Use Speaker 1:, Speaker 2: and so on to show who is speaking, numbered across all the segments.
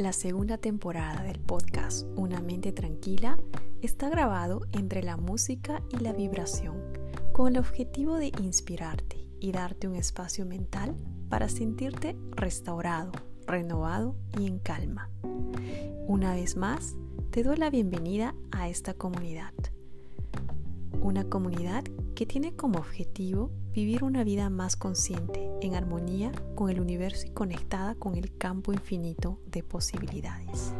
Speaker 1: La segunda temporada del podcast Una mente tranquila está grabado entre la música y la vibración con el objetivo de inspirarte y darte un espacio mental para sentirte restaurado, renovado y en calma. Una vez más, te doy la bienvenida a esta comunidad. Una comunidad que tiene como objetivo vivir una vida más consciente, en armonía con el universo y conectada con el campo infinito de posibilidades.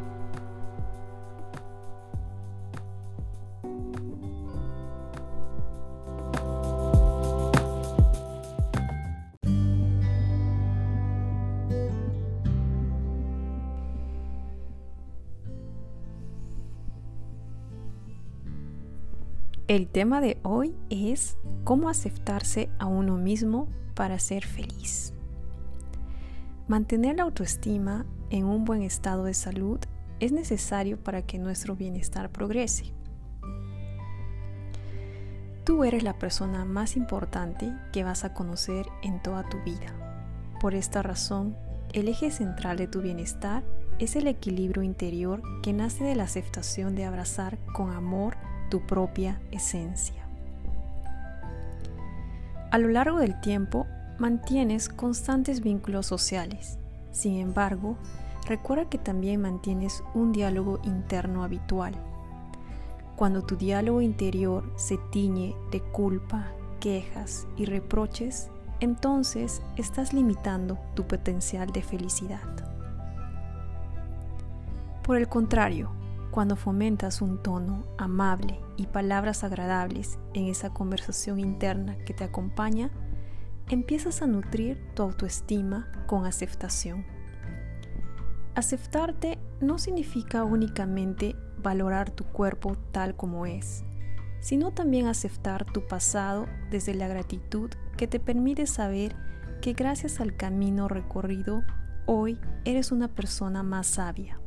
Speaker 1: El tema de hoy es cómo aceptarse a uno mismo para ser feliz. Mantener la autoestima en un buen estado de salud es necesario para que nuestro bienestar progrese. Tú eres la persona más importante que vas a conocer en toda tu vida. Por esta razón, el eje central de tu bienestar es el equilibrio interior que nace de la aceptación de abrazar con amor tu propia esencia. A lo largo del tiempo mantienes constantes vínculos sociales. Sin embargo, recuerda que también mantienes un diálogo interno habitual. Cuando tu diálogo interior se tiñe de culpa, quejas y reproches, entonces estás limitando tu potencial de felicidad. Por el contrario, cuando fomentas un tono amable y palabras agradables en esa conversación interna que te acompaña, empiezas a nutrir tu autoestima con aceptación. Aceptarte no significa únicamente valorar tu cuerpo tal como es, sino también aceptar tu pasado desde la gratitud que te permite saber que gracias al camino recorrido, hoy eres una persona más sabia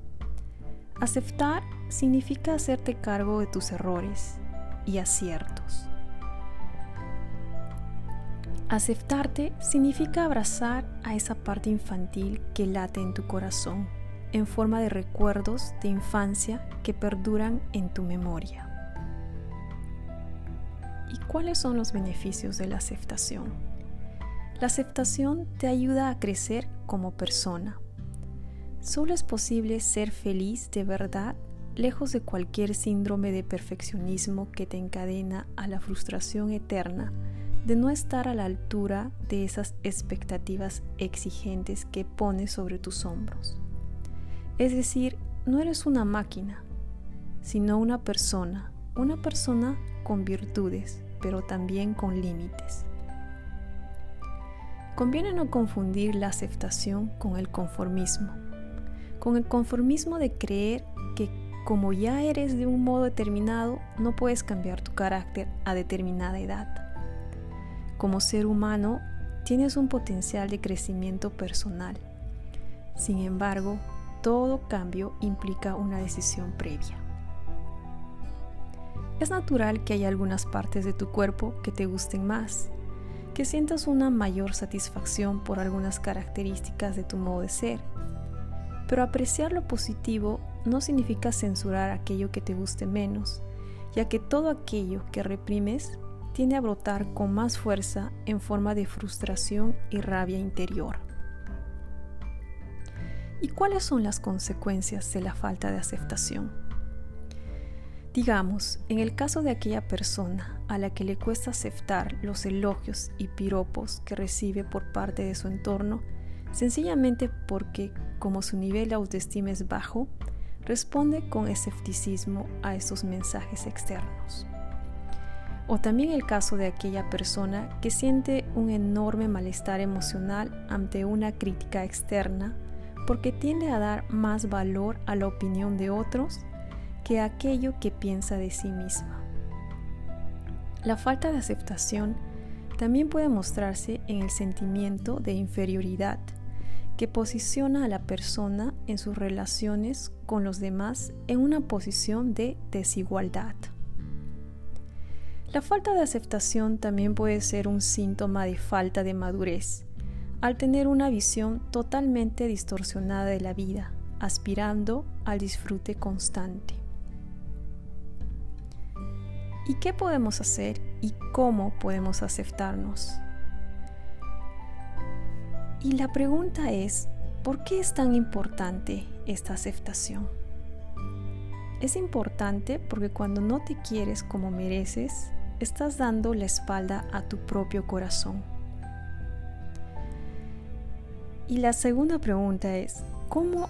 Speaker 1: Aceptar significa hacerte cargo de tus errores y aciertos. Aceptarte significa abrazar a esa parte infantil que late en tu corazón en forma de recuerdos de infancia que perduran en tu memoria. ¿Y cuáles son los beneficios de la aceptación? La aceptación te ayuda a crecer como persona, Solo es posible ser feliz de verdad lejos de cualquier síndrome de perfeccionismo que te encadena a la frustración eterna de no estar a la altura de esas expectativas exigentes que pones sobre tus hombros. Es decir, no eres una máquina, sino una persona, una persona con virtudes, pero también con límites. Conviene no confundir la aceptación con el conformismo con el conformismo de creer que como ya eres de un modo determinado, no puedes cambiar tu carácter a determinada edad. Como ser humano, tienes un potencial de crecimiento personal. Sin embargo, todo cambio implica una decisión previa. Es natural que haya algunas partes de tu cuerpo que te gusten más, que sientas una mayor satisfacción por algunas características de tu modo de ser pero apreciar lo positivo no significa censurar aquello que te guste menos, ya que todo aquello que reprimes tiende a brotar con más fuerza en forma de frustración y rabia interior. ¿Y cuáles son las consecuencias de la falta de aceptación? Digamos, en el caso de aquella persona a la que le cuesta aceptar los elogios y piropos que recibe por parte de su entorno, sencillamente porque como su nivel de autoestima es bajo, responde con escepticismo a esos mensajes externos. O también el caso de aquella persona que siente un enorme malestar emocional ante una crítica externa porque tiende a dar más valor a la opinión de otros que a aquello que piensa de sí misma. La falta de aceptación también puede mostrarse en el sentimiento de inferioridad que posiciona a la persona en sus relaciones con los demás en una posición de desigualdad. La falta de aceptación también puede ser un síntoma de falta de madurez, al tener una visión totalmente distorsionada de la vida, aspirando al disfrute constante. ¿Y qué podemos hacer y cómo podemos aceptarnos? Y la pregunta es, ¿por qué es tan importante esta aceptación? Es importante porque cuando no te quieres como mereces, estás dando la espalda a tu propio corazón. Y la segunda pregunta es, ¿cómo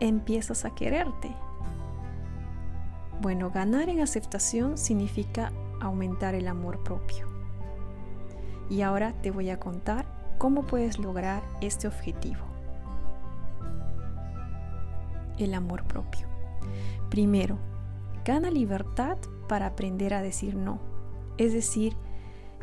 Speaker 1: empiezas a quererte? Bueno, ganar en aceptación significa aumentar el amor propio. Y ahora te voy a contar cómo puedes lograr este objetivo. El amor propio. Primero, gana libertad para aprender a decir no. Es decir,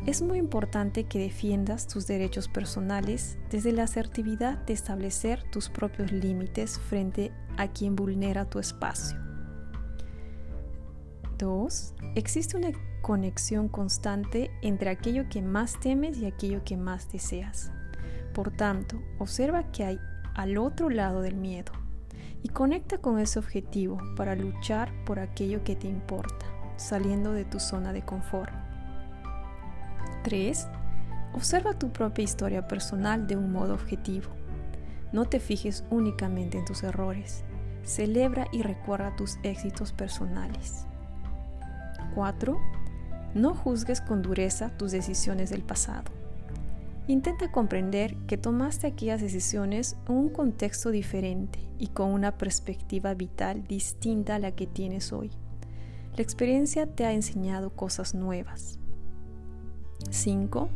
Speaker 1: es muy importante que defiendas tus derechos personales desde la asertividad de establecer tus propios límites frente a quien vulnera tu espacio. 2. Existe una conexión constante entre aquello que más temes y aquello que más deseas. Por tanto, observa que hay al otro lado del miedo y conecta con ese objetivo para luchar por aquello que te importa, saliendo de tu zona de confort. 3. Observa tu propia historia personal de un modo objetivo. No te fijes únicamente en tus errores. Celebra y recuerda tus éxitos personales. 4. No juzgues con dureza tus decisiones del pasado. Intenta comprender que tomaste aquellas decisiones en un contexto diferente y con una perspectiva vital distinta a la que tienes hoy. La experiencia te ha enseñado cosas nuevas. 5.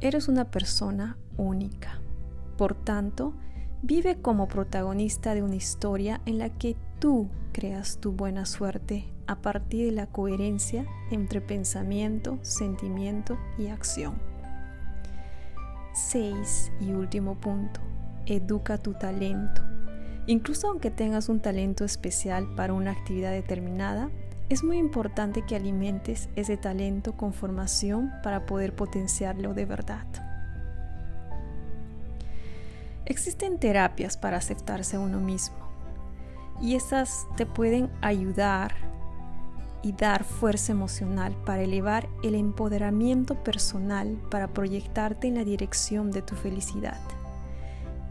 Speaker 1: Eres una persona única. Por tanto, vive como protagonista de una historia en la que tú creas tu buena suerte a partir de la coherencia entre pensamiento, sentimiento y acción. 6. Y último punto, educa tu talento. Incluso aunque tengas un talento especial para una actividad determinada, es muy importante que alimentes ese talento con formación para poder potenciarlo de verdad. Existen terapias para aceptarse a uno mismo y esas te pueden ayudar y dar fuerza emocional para elevar el empoderamiento personal para proyectarte en la dirección de tu felicidad.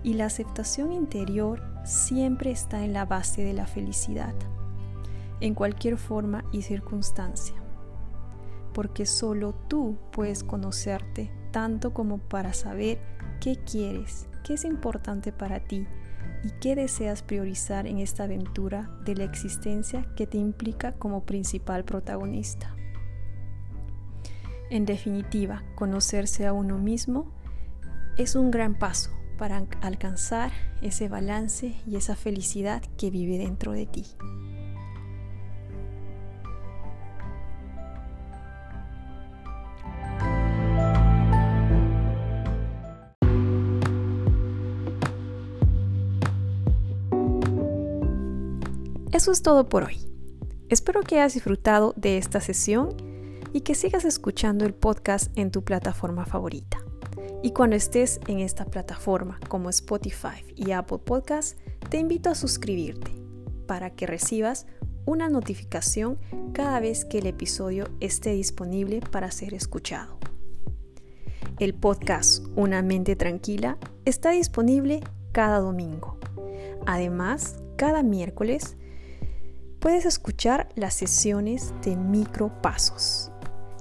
Speaker 1: Y la aceptación interior siempre está en la base de la felicidad, en cualquier forma y circunstancia, porque solo tú puedes conocerte tanto como para saber qué quieres, qué es importante para ti y qué deseas priorizar en esta aventura de la existencia que te implica como principal protagonista. En definitiva, conocerse a uno mismo es un gran paso para alcanzar ese balance y esa felicidad que vive dentro de ti. Eso es todo por hoy. Espero que hayas disfrutado de esta sesión y que sigas escuchando el podcast en tu plataforma favorita. Y cuando estés en esta plataforma como Spotify y Apple Podcast, te invito a suscribirte para que recibas una notificación cada vez que el episodio esté disponible para ser escuchado. El podcast Una mente tranquila está disponible cada domingo. Además, cada miércoles puedes escuchar las sesiones de micropasos.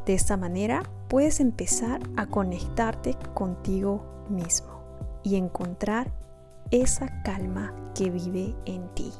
Speaker 1: De esta manera puedes empezar a conectarte contigo mismo y encontrar esa calma que vive en ti.